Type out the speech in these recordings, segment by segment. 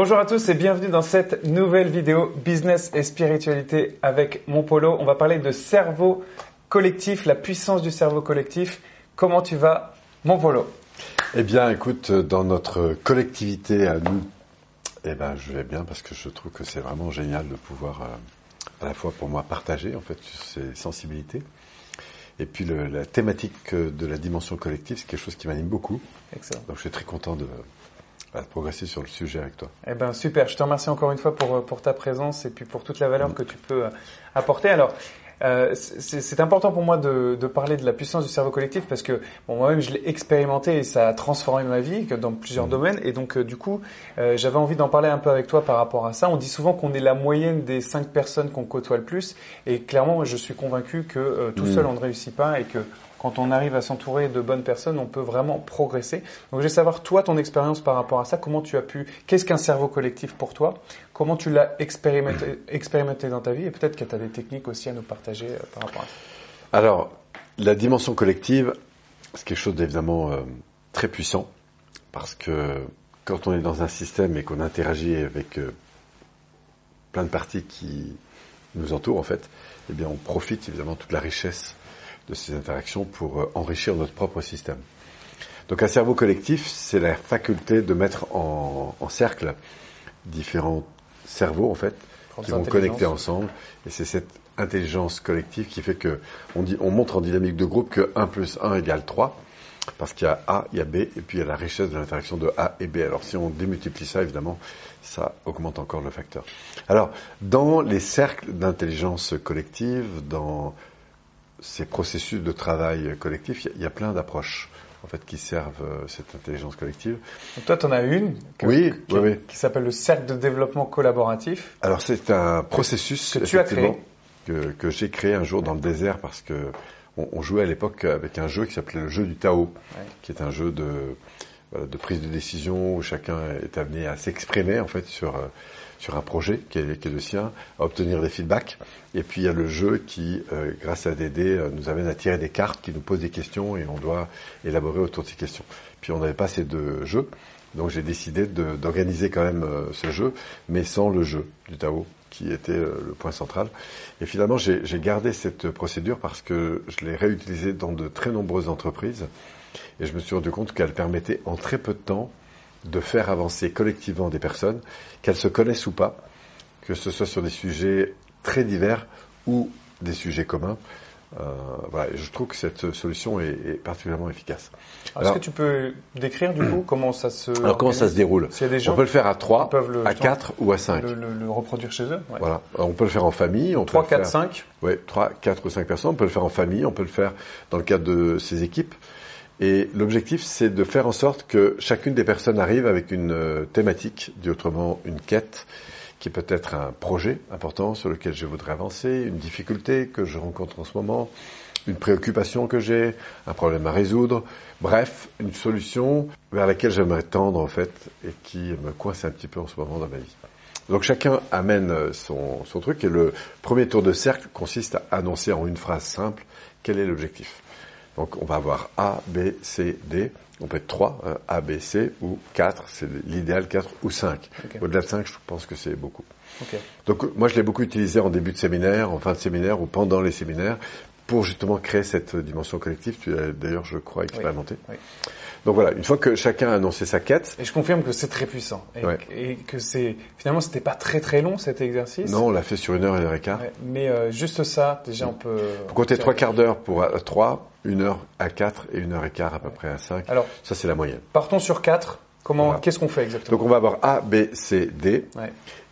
Bonjour à tous et bienvenue dans cette nouvelle vidéo Business et spiritualité avec mon polo. On va parler de cerveau collectif, la puissance du cerveau collectif. Comment tu vas, mon polo? Eh bien, écoute, dans notre collectivité à nous, eh ben, je vais bien parce que je trouve que c'est vraiment génial de pouvoir, euh, à la fois pour moi, partager en fait ces sensibilités. Et puis le, la thématique de la dimension collective, c'est quelque chose qui m'anime beaucoup. Excellent. Donc je suis très content de, de progresser sur le sujet avec toi. Eh ben super, je te remercie encore une fois pour, pour ta présence et puis pour toute la valeur que tu peux euh, apporter. Alors, euh, c'est important pour moi de, de parler de la puissance du cerveau collectif parce que bon, moi-même je l'ai expérimenté et ça a transformé ma vie dans plusieurs domaines et donc euh, du coup euh, j'avais envie d'en parler un peu avec toi par rapport à ça. On dit souvent qu'on est la moyenne des cinq personnes qu'on côtoie le plus et clairement je suis convaincu que euh, tout seul on ne réussit pas et que quand on arrive à s'entourer de bonnes personnes, on peut vraiment progresser. Donc, je vais savoir, toi, ton expérience par rapport à ça, comment tu as pu, qu'est-ce qu'un cerveau collectif pour toi, comment tu l'as expérimenté, dans ta vie, et peut-être que tu as des techniques aussi à nous partager euh, par rapport à ça. Alors, la dimension collective, c'est quelque chose d'évidemment euh, très puissant, parce que quand on est dans un système et qu'on interagit avec euh, plein de parties qui nous entourent, en fait, eh bien, on profite évidemment de toute la richesse de ces interactions pour euh, enrichir notre propre système. Donc, un cerveau collectif, c'est la faculté de mettre en, en cercle différents cerveaux, en fait, qui vont connecter ensemble. Et c'est cette intelligence collective qui fait que on, dit, on montre en dynamique de groupe que 1 plus 1 égale 3. Parce qu'il y a A, il y a B, et puis il y a la richesse de l'interaction de A et B. Alors si on démultiplie ça, évidemment, ça augmente encore le facteur. Alors, dans les cercles d'intelligence collective, dans ces processus de travail collectif, il y a- il y a plein d'approches en fait qui servent euh, cette intelligence collective. Donc, toi, tu en as une que- Oui, qui, oui, oui. qui s'appelle le cercle de développement collaboratif. Alors c'est un processus que tu as effectivement, que, que j'ai créé un jour dans le désert parce que on, on jouait à l'époque avec un jeu qui s'appelait le jeu du Tao, Ouais. qui est un jeu de de prise de décision où chacun est amené à s'exprimer en fait sur euh, sur un projet qui est, qui est le sien, à obtenir des feedbacks. Et puis il y a le jeu qui, euh, grâce à dés, euh, nous amène à tirer des cartes qui nous posent des questions et on doit élaborer autour de ces questions. Puis on n'avait pas ces deux jeux, donc j'ai décidé d'organiser quand même euh, ce jeu, mais sans le jeu du Tao qui était le point central. Et finalement, j'ai gardé cette procédure parce que je l'ai réutilisée dans de très nombreuses entreprises et je me suis rendu compte qu'elle permettait en très peu de temps de faire avancer collectivement des personnes, qu'elles se connaissent ou pas, que ce soit sur des sujets très divers ou des sujets communs. Euh, voilà, je trouve que cette solution est, est particulièrement efficace. Est-ce que tu peux décrire du coup comment ça se. Alors comment ça se déroule a des gens On peut le faire à qui 3, peuvent le- à 4 ou à 5. le, le- le reproduire chez eux ouais. Voilà. Alors, on peut le faire en famille. On 3, peut 4, le faire... 5. Oui, 3, 4 ou 5 personnes. On peut le faire en famille, on peut le faire dans le cadre de ses équipes. Et l'objectif, c'est de faire en sorte que chacune des personnes arrive avec une euh, thématique, dit autrement une quête, qui peut être un projet important sur lequel je voudrais avancer, une difficulté que je rencontre en ce moment, une préoccupation que j'ai, un problème à résoudre, bref, une solution vers laquelle j'aimerais tendre en fait et qui me coince un petit peu en ce moment dans ma vie. Donc chacun amène euh, son, son truc et le premier tour de cercle consiste à annoncer en une phrase simple quel est l'objectif? Donc on va avoir A, B, C, D. On peut être 3, hein, A, B, C, ou 4, c'est l'idéal 4 ou 5. Ok. Au-delà de 5, je pense que c'est beaucoup. Ok. Donc euh, moi je l'ai beaucoup utilisé en début de séminaire, en fin de séminaire ou pendant les séminaires pour justement créer cette dimension collective. Tu l'as d'ailleurs, je crois, expérimenté. oui. Donc voilà, une fois que chacun a annoncé sa quête, Et je confirme que c'est très puissant. Et, Ouais. et que c'est. Finalement, c'était pas très très long cet exercice. non, on l'a fait sur une heure, une heure et quart. Ouais, mais euh, juste ça, déjà, on peut. Faut compter trois quarts d'heure pour à 3, une heure à 4 et une heure et quart à peu près à 5. Alors, Ça, c'est la moyenne. partons sur 4. Comment, Voilà. qu'est-ce qu'on fait exactement Donc on va avoir A, B, C, D.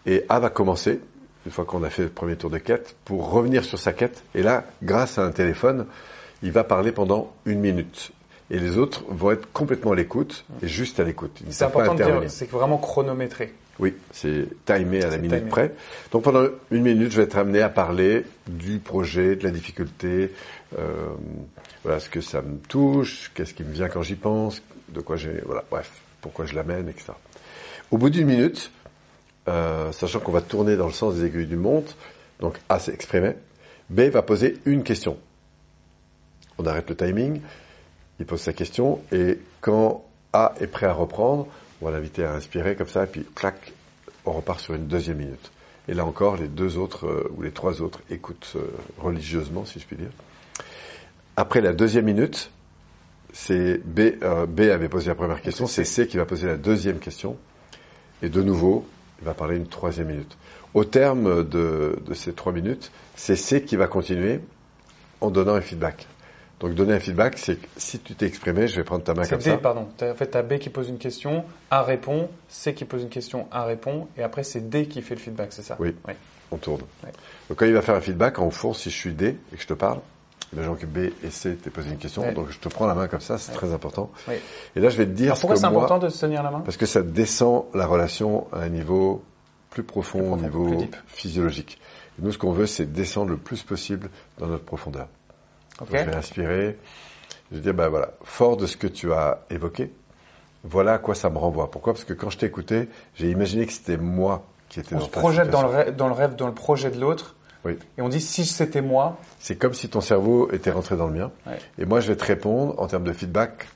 Et A va commencer, une fois qu'on a fait le premier tour de quête, pour revenir sur sa quête. Et là, grâce à un téléphone, il va parler pendant une minute. Et les autres vont être complètement à l'écoute et juste à l'écoute. C'est important de dire, c'est vraiment chronométré. Oui, c'est timé à la minute timé. près. Donc pendant une minute, je vais être amené à parler du projet, de la difficulté, euh, voilà ce que ça me touche, qu'est-ce qui me vient quand j'y pense, de quoi j'ai, voilà, bref, pourquoi je l'amène, etc. Au bout d'une minute, euh, sachant qu'on va tourner dans le sens des aiguilles du montre, donc A s'est exprimé, B va poser une question. On arrête le timing, il pose sa question, et quand A est prêt à reprendre, on va l'inviter à inspirer comme ça, et puis clac, on repart sur une deuxième minute. Et là encore, les deux autres euh, ou les trois autres écoutent euh, religieusement, si je puis dire. Après la deuxième minute, c'est B, euh, B avait posé la première question, c'est C qui va poser la deuxième question. Et de nouveau, il va parler une troisième minute. Au terme de, de ces trois minutes, c'est C qui va continuer en donnant un feedback. Donc donner un feedback, c'est que si tu t'es exprimé, je vais prendre ta main comme C'est ça. D, pardon. T'as- En fait, tu as B qui pose une question, A répond, C qui pose une question, A répond, et après c'est D qui fait le feedback, c'est ça? Oui. Oui. On tourne. Donc quand il va faire un feedback, en fond, si je suis D et que je te parle, imaginons que B et C t'aient posé une question, Ouais. donc je te prends la main comme ça, c'est Ouais. très important. Et là, je vais te dire Alors pourquoi c'est important de se tenir la main? Parce que ça descend la relation à un niveau plus profond, Plus au profond, niveau plus physiologique. Et nous, ce qu'on veut, c'est descendre le plus possible dans notre profondeur. Donc, je vais inspirer. Je vais dire, ben voilà, fort de ce que tu as évoqué, voilà à quoi ça me renvoie. Pourquoi? Parce que quand je t'ai écouté, j'ai imaginé que c'était moi qui étais On dans se projette dans le, rêve, dans le rêve, dans le projet de l'autre, Oui. et on dit si c'était moi, C'est comme si ton cerveau était rentré dans le mien. Ouais. Et moi, je vais te répondre en termes de feedback.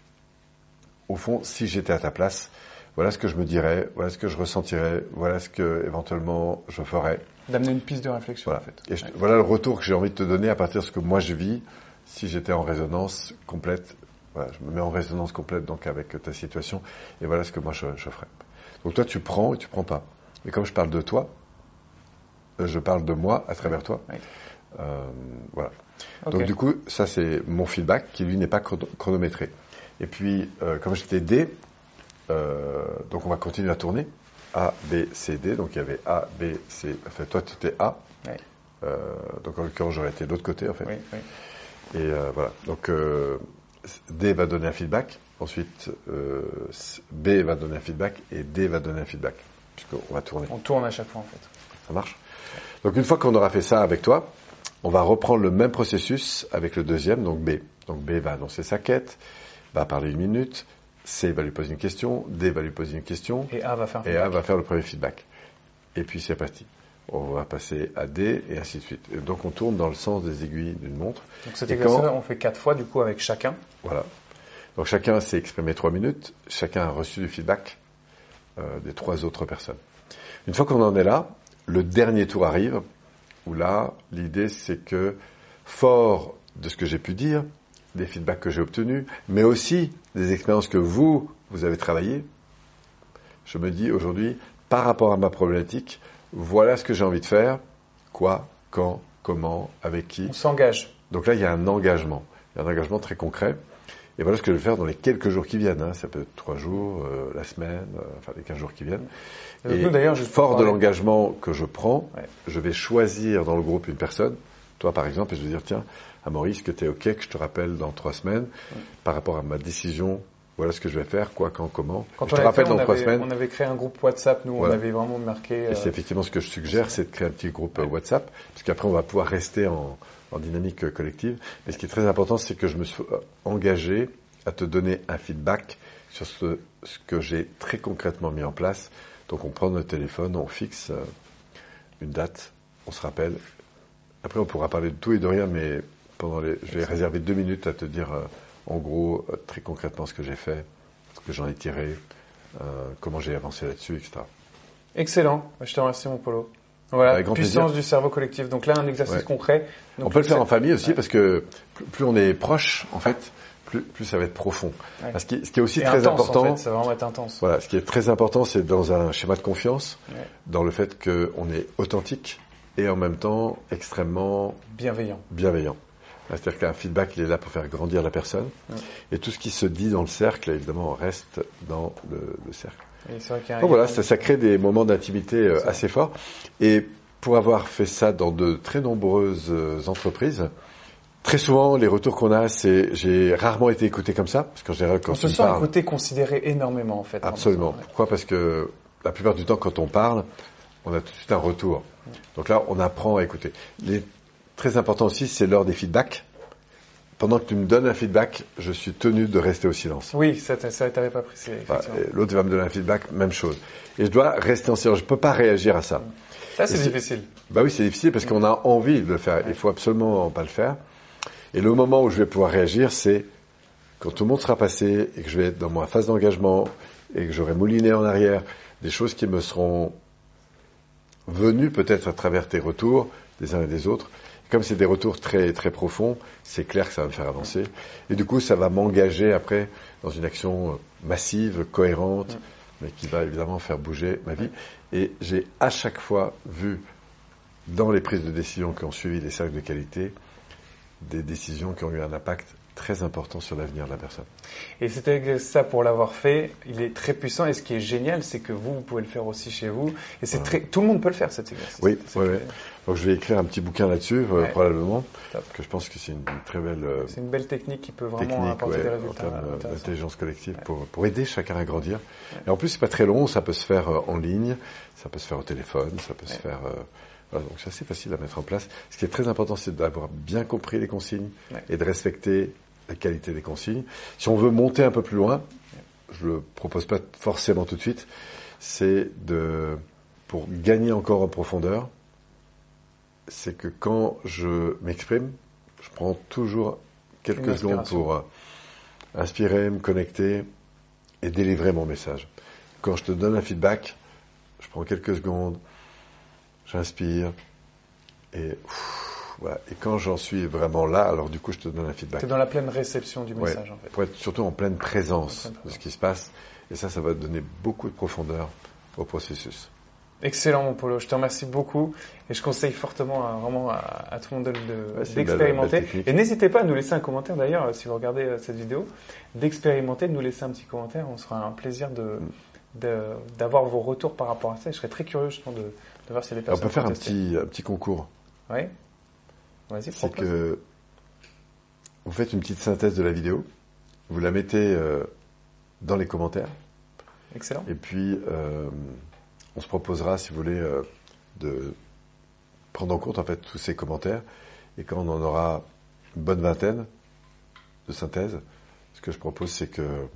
Au fond, si j'étais à ta place, voilà ce que je me dirais, voilà ce que je ressentirais, voilà ce que éventuellement je ferais. d'amener une piste de réflexion Voilà. en fait. Et je- Ouais. voilà le retour que j'ai envie de te donner à partir de ce que moi je vis, si j'étais en résonance complète. Voilà, je me mets en résonance complète donc avec ta situation, et voilà ce que moi je, je ferais. Donc toi, tu prends et tu prends pas. Mais comme je parle de toi, je parle de moi à travers toi. Oui. Euh, voilà. Donc du coup, ça c'est mon feedback qui lui n'est pas chrono- chronométré. Et puis, euh, comme aidé, euh, donc on va continuer à tourner. A, B, C, D. Donc il y avait A, B, C. Enfin, toi tu étais A. Euh, donc en l'occurrence, j'aurais été de l'autre côté en fait. Oui, oui. Et euh, voilà. Donc euh, D va donner un feedback. Ensuite, euh, B va donner un feedback et D va donner un feedback. Puisqu'on va tourner. On tourne à chaque fois en fait. Ça marche? Donc une fois qu'on aura fait ça avec toi, on va reprendre le même processus avec le deuxième, donc B. Donc B va annoncer sa quête, va parler une minute, C va lui poser une question, D va lui poser une question, Et A va faire. et A va faire le premier feedback. Et puis c'est parti. On va passer à D et ainsi de suite. Et donc on tourne dans le sens des aiguilles d'une montre. Donc cet Et exercice, quand- on fait quatre fois du coup avec chacun. Voilà. Donc chacun s'est exprimé trois minutes, chacun a reçu du feedback euh, des trois autres personnes. Une fois qu'on en est là, le dernier tour arrive, où là, l'idée c'est que, fort de ce que j'ai pu dire, des feedbacks que j'ai obtenus, mais aussi des expériences que vous, vous avez travaillées, je me dis aujourd'hui, par rapport à ma problématique, voilà ce que j'ai envie de faire, quoi, quand, comment, avec qui. On s'engage. Donc là, il y a un engagement. Il y a un engagement très concret. Et voilà ce que je vais faire dans les quelques jours qui viennent. hein. Ça peut être trois jours, euh, la semaine, euh, enfin les 15 jours qui viennent. Et nous, d'ailleurs, fort de l'engagement que je prends, Ouais. je vais choisir dans le groupe une personne, toi par exemple, et je vais dire, tiens, à Maurice, que tu es OK, que je te rappelle dans trois semaines, par rapport à ma décision, voilà ce que je vais faire, quoi, quand, comment. Quand je on te rappelle fait, dans trois avait- semaines. On avait créé un groupe WhatsApp, nous, Voilà. on avait vraiment marqué. Et euh, c'est effectivement ce que je suggère, c'est de créer un petit groupe WhatsApp, parce qu'après on va pouvoir rester en, en dynamique collective. Mais ce qui est très important, c'est que je me suis engagé à te donner un feedback sur ce, que j'ai très concrètement mis en place. Donc on prend notre téléphone, on fixe euh, une date, on se rappelle. Après on pourra parler de tout et de rien, mais pendant les, je vais réserver deux minutes à te dire euh, en gros euh, très concrètement ce que j'ai fait, ce que j'en ai tiré, comment j'ai avancé là-dessus, etc. Excellent. Je te remercie, mon Polo. Voilà, puissance plaisir. du cerveau collectif. Donc là, un exercice Ouais. concret. Donc, on peut le faire en famille aussi Ouais. parce que plus, on est proche, en fait, plus, plus ça va être profond. Ouais. Parce que ce qui est aussi Et très intense, important, En fait, ça va vraiment être intense. voilà, ce qui est très important, c'est dans un schéma de confiance, dans le fait qu'on est authentique et en même temps extrêmement Bienveillant. bienveillant. C'est-à-dire qu'un feedback, il est là pour faire grandir la personne. Ouais. Et tout ce qui se dit dans le cercle, évidemment, reste dans le, le cercle. Donc voilà, ça, ça crée des moments d'intimité euh, assez forts. Et pour avoir fait ça dans de très nombreuses euh, entreprises, très souvent les retours qu'on a, c'est j'ai rarement été écouté comme ça, parce qu'en général quand on se sent écouté, considéré énormément, en fait. absolument. Pourquoi? Parce que la plupart du temps, quand on parle, on a tout de suite un retour. Donc là, on apprend à écouter. Les très important aussi, c'est l'heure des feedbacks. Pendant que tu me donnes un feedback, je suis tenu de rester au silence. Oui, ça, ça t'avait pas précisé. Et L'autre va me donner un feedback, même chose. Et je dois rester en silence. Je peux pas réagir à ça. Ça, c'est difficile. Bah oui, c'est difficile parce qu'on a envie de le faire. Il faut absolument pas le faire. Et le moment où je vais pouvoir réagir, c'est quand tout le monde sera passé et que je vais être dans ma phase d'engagement et que j'aurai mouliné en arrière des choses qui me seront venus peut-être à travers tes retours des uns et des autres. Comme c'est des retours très très profonds, c'est clair que ça va me faire avancer. Et du coup, ça va m'engager après dans une action euh, massive, cohérente, mais qui va évidemment faire bouger ma vie. Et j'ai à chaque fois vu dans les prises de décision qui ont suivi les cercles de qualité des décisions qui ont eu un impact très important sur l'avenir de la personne. Et c'était ça pour l'avoir fait. Il est très puissant. Et ce qui est génial, c'est que vous, vous pouvez le faire aussi chez vous. Et c'est très, tout le monde peut le faire cet exercice. Oui, oui, oui. Donc je vais écrire un petit bouquin là-dessus euh, probablement, que je pense que c'est une très belle. Euh, c'est une belle technique qui peut vraiment apporter des résultats. En termes d'intelligence collective pour, pour aider chacun à grandir. Et en plus, c'est pas très long. Ça peut se faire euh, en ligne, ça peut se faire au téléphone, ça peut se faire. Voilà, donc c'est assez facile à mettre en place. Ce qui est très important, c'est d'avoir bien compris les consignes et de respecter la qualité des consignes. Si on veut monter un peu plus loin, je le propose pas forcément tout de suite, c'est de, pour gagner encore en profondeur, c'est que quand je m'exprime, je prends toujours quelques secondes pour euh, inspirer, me connecter et délivrer mon message. Quand je te donne un feedback, je prends quelques secondes, j'inspire et et quand j'en suis vraiment là, alors du coup, je te donne un feedback. Tu es dans la pleine réception du message, en fait. Pour être surtout en pleine présence de ce qui se passe. Et ça, ça va donner beaucoup de profondeur au processus. Excellent, mon Polo. Je te remercie beaucoup et je conseille fortement à, vraiment à, tout le monde d'expérimenter. et n'hésitez pas à nous laisser un commentaire d'ailleurs, si vous regardez euh, cette vidéo, d'expérimenter, de nous laisser un petit commentaire. On sera un plaisir de, d'avoir vos retours par rapport à ça. je serais très curieux justement de, de voir si les personnes. On peut faire un petit, un petit concours. Oui c'est que vous faites une petite synthèse de la vidéo, vous la mettez euh, dans les commentaires. Excellent. Et puis, euh, on se proposera, si vous voulez, euh, de prendre en compte en fait tous ces commentaires. Et quand on en aura une bonne vingtaine de synthèses, ce que je propose, c'est que,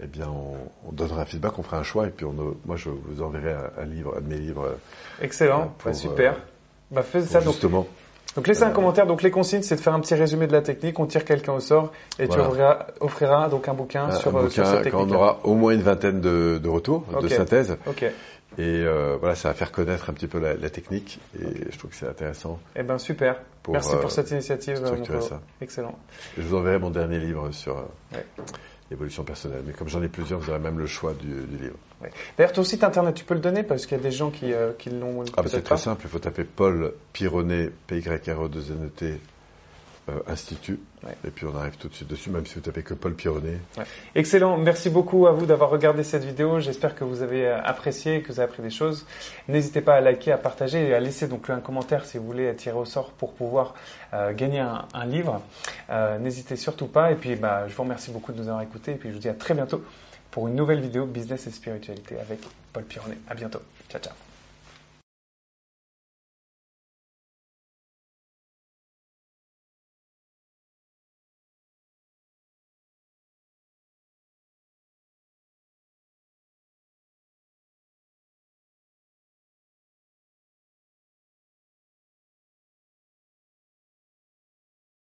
eh bien, on, donnera un feedback, on fera un choix, et puis on, moi, je vous enverrai un, livre, un de mes livres. Excellent, bah, super. bah, ça justement. Donc laissez un commentaire. Donc les consignes, c'est de faire un petit résumé de la technique. On tire quelqu'un au sort et tu offriras, donc un bouquin sur, euh, sur, cette technique. Quand on aura au moins une vingtaine de, de retours, de synthèses. Et euh, voilà, ça va faire connaître un petit peu la, la technique et je trouve que c'est intéressant. Eh ben super. Merci pour euh, cette initiative. ça. Excellent. je vous enverrai mon dernier livre sur l'évolution personnelle. Mais comme j'en ai plusieurs, vous aurez même le choix du, du livre. D'ailleurs, ton site internet, tu peux le donner parce qu'il y a des gens qui, euh, qui l'ont. Ah, bah, c'est très simple. Il faut taper Paul Pironnet, p y r 2 n e t euh, Institut. Et puis on arrive tout de suite dessus, même si vous tapez que Paul Pironnet. Excellent. Merci beaucoup à vous d'avoir regardé cette vidéo. J'espère que vous avez euh, apprécié, que vous avez appris des choses. N'hésitez pas à liker, à partager et à laisser donc un commentaire si vous voulez tirer au sort pour pouvoir gagner un, livre. N'hésitez surtout pas. Et puis, bah, je vous remercie beaucoup de nous avoir écoutés. Et puis, je vous dis à très bientôt pour une nouvelle vidéo Business et Spiritualité avec Paul Pironnet. À bientôt. Ciao, ciao.